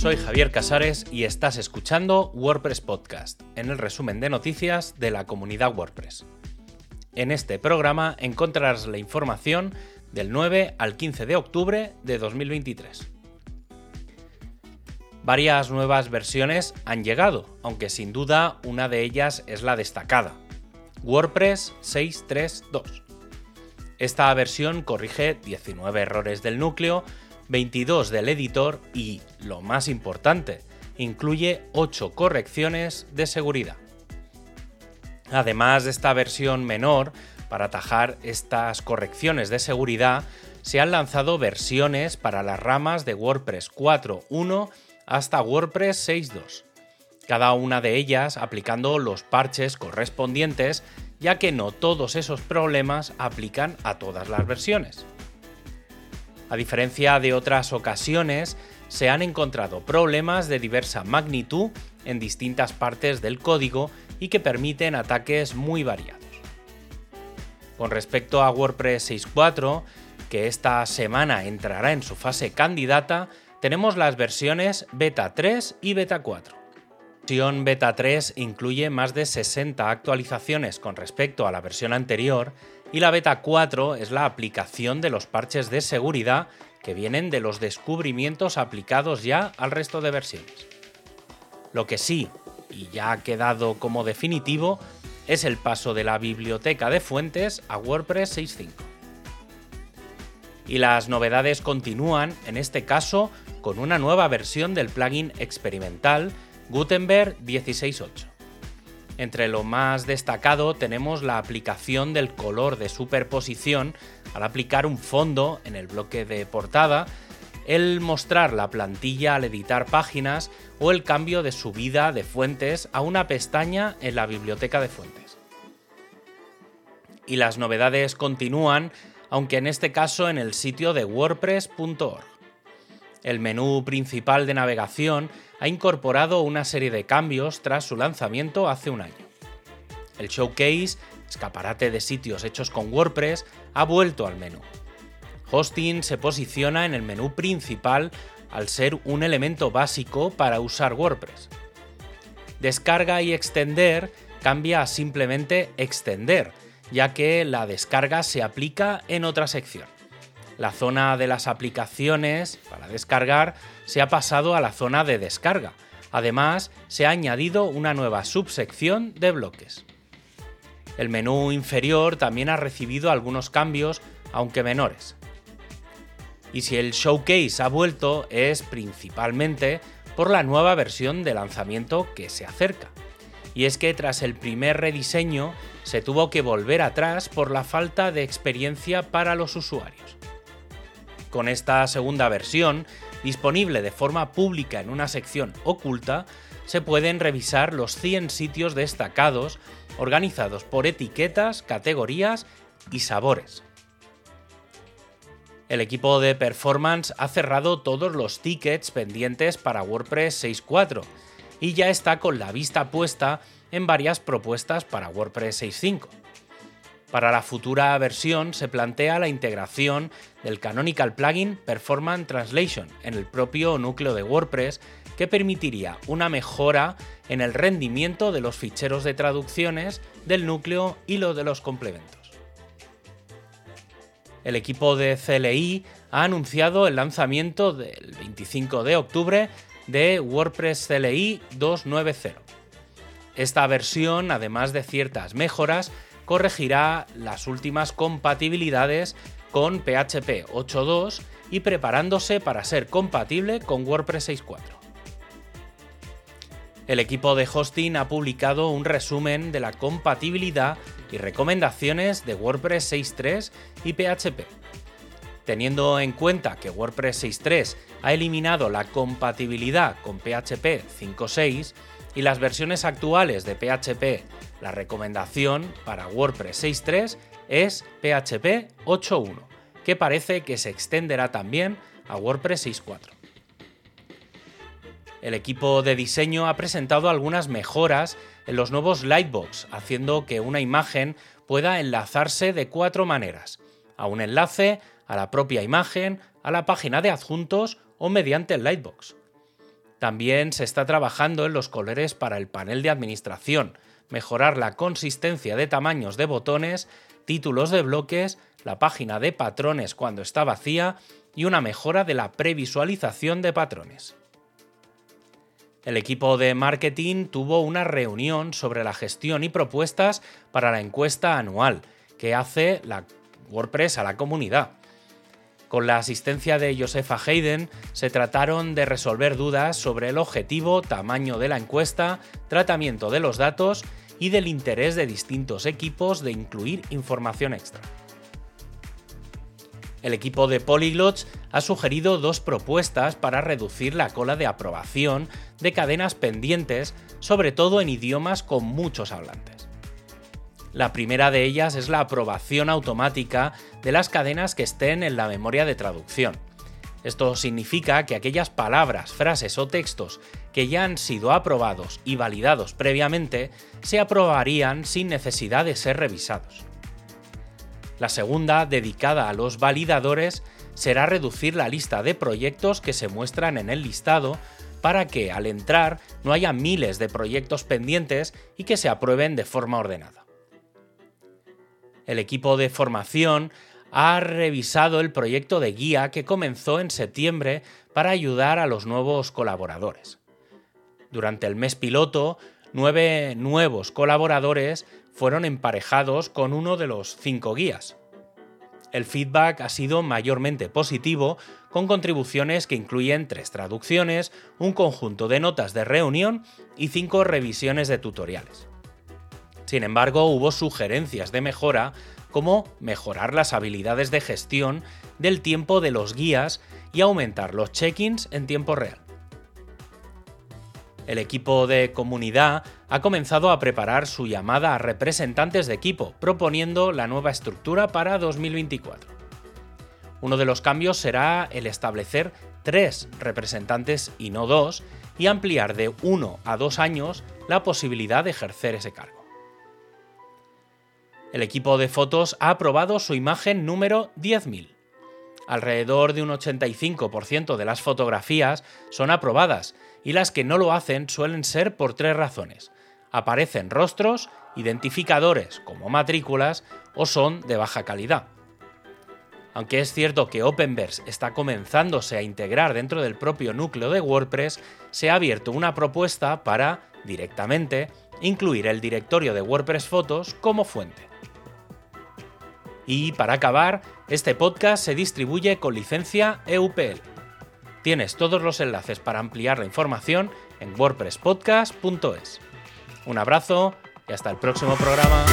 soy Javier Casares y estás escuchando WordPress Podcast, en el resumen de noticias de la comunidad WordPress. En este programa encontrarás la información del 9 al 15 de octubre de 2023. Varias nuevas versiones han llegado, aunque sin duda una de ellas es la destacada, WordPress 6.3.2. Esta versión corrige 19 errores del núcleo, 22 del editor y, lo más importante, incluye 8 correcciones de seguridad. Además de esta versión menor, para atajar estas correcciones de seguridad, se han lanzado versiones para las ramas de WordPress 4.1 hasta WordPress 6.2, cada una de ellas aplicando los parches correspondientes ya que no todos esos problemas aplican a todas las versiones. A diferencia de otras ocasiones, se han encontrado problemas de diversa magnitud en distintas partes del código y que permiten ataques muy variados. Con respecto a WordPress 6.4, que esta semana entrará en su fase candidata, tenemos las versiones Beta 3 y Beta 4. La versión Beta 3 incluye más de 60 actualizaciones con respecto a la versión anterior y la Beta 4 es la aplicación de los parches de seguridad que vienen de los descubrimientos aplicados ya al resto de versiones. Lo que sí, y ya ha quedado como definitivo, es el paso de la biblioteca de fuentes a WordPress 6.5. Y las novedades continúan, en este caso, con una nueva versión del plugin experimental Gutenberg 16.8. Entre lo más destacado tenemos la aplicación del color de superposición al aplicar un fondo en el bloque de portada, el mostrar la plantilla al editar páginas o el cambio de subida de fuentes a una pestaña en la biblioteca de fuentes. Y las novedades continúan, aunque en este caso en el sitio de wordpress.org. El menú principal de navegación ha incorporado una serie de cambios tras su lanzamiento hace un año. El Showcase, escaparate de sitios hechos con WordPress, ha vuelto al menú. Hosting se posiciona en el menú principal al ser un elemento básico para usar WordPress. Descarga y extender cambia a simplemente extender, ya que la descarga se aplica en otra sección. La zona de las aplicaciones para descargar se ha pasado a la zona de descarga. Además, se ha añadido una nueva subsección de bloques. El menú inferior también ha recibido algunos cambios, aunque menores. Y si el showcase ha vuelto es principalmente por la nueva versión de lanzamiento que se acerca. Y es que tras el primer rediseño se tuvo que volver atrás por la falta de experiencia para los usuarios. Con esta segunda versión disponible de forma pública en una sección oculta, se pueden revisar los 100 sitios destacados organizados por etiquetas, categorías y sabores. El equipo de performance ha cerrado todos los tickets pendientes para WordPress 6.4 y ya está con la vista puesta en varias propuestas para WordPress 6.5. Para la futura versión se plantea la integración del Canonical Plugin Performance Translation en el propio núcleo de WordPress que permitiría una mejora en el rendimiento de los ficheros de traducciones del núcleo y lo de los complementos. El equipo de CLI ha anunciado el lanzamiento del 25 de octubre de WordPress CLI 2.9.0. Esta versión, además de ciertas mejoras, corregirá las últimas compatibilidades con PHP 8.2 y preparándose para ser compatible con WordPress 6.4. El equipo de hosting ha publicado un resumen de la compatibilidad y recomendaciones de WordPress 6.3 y PHP. Teniendo en cuenta que WordPress 6.3 ha eliminado la compatibilidad con PHP 5.6 y las versiones actuales de PHP la recomendación para WordPress 6.3 es PHP 8.1, que parece que se extenderá también a WordPress 6.4. El equipo de diseño ha presentado algunas mejoras en los nuevos Lightbox, haciendo que una imagen pueda enlazarse de cuatro maneras, a un enlace, a la propia imagen, a la página de adjuntos o mediante el Lightbox. También se está trabajando en los colores para el panel de administración, mejorar la consistencia de tamaños de botones, títulos de bloques, la página de patrones cuando está vacía y una mejora de la previsualización de patrones. El equipo de marketing tuvo una reunión sobre la gestión y propuestas para la encuesta anual que hace la WordPress a la comunidad. Con la asistencia de Josefa Hayden se trataron de resolver dudas sobre el objetivo, tamaño de la encuesta, tratamiento de los datos y del interés de distintos equipos de incluir información extra. El equipo de Polyglots ha sugerido dos propuestas para reducir la cola de aprobación de cadenas pendientes, sobre todo en idiomas con muchos hablantes. La primera de ellas es la aprobación automática de las cadenas que estén en la memoria de traducción. Esto significa que aquellas palabras, frases o textos que ya han sido aprobados y validados previamente se aprobarían sin necesidad de ser revisados. La segunda, dedicada a los validadores, será reducir la lista de proyectos que se muestran en el listado para que al entrar no haya miles de proyectos pendientes y que se aprueben de forma ordenada. El equipo de formación ha revisado el proyecto de guía que comenzó en septiembre para ayudar a los nuevos colaboradores. Durante el mes piloto, nueve nuevos colaboradores fueron emparejados con uno de los cinco guías. El feedback ha sido mayormente positivo, con contribuciones que incluyen tres traducciones, un conjunto de notas de reunión y cinco revisiones de tutoriales. Sin embargo, hubo sugerencias de mejora como mejorar las habilidades de gestión del tiempo de los guías y aumentar los check-ins en tiempo real. El equipo de comunidad ha comenzado a preparar su llamada a representantes de equipo, proponiendo la nueva estructura para 2024. Uno de los cambios será el establecer tres representantes y no dos, y ampliar de uno a dos años la posibilidad de ejercer ese cargo. El equipo de fotos ha aprobado su imagen número 10.000. Alrededor de un 85% de las fotografías son aprobadas y las que no lo hacen suelen ser por tres razones. Aparecen rostros, identificadores como matrículas o son de baja calidad. Aunque es cierto que Openverse está comenzándose a integrar dentro del propio núcleo de WordPress, se ha abierto una propuesta para, directamente, incluir el directorio de WordPress Fotos como fuente. Y para acabar, este podcast se distribuye con licencia EUPL. Tienes todos los enlaces para ampliar la información en wordpresspodcast.es. Un abrazo y hasta el próximo programa.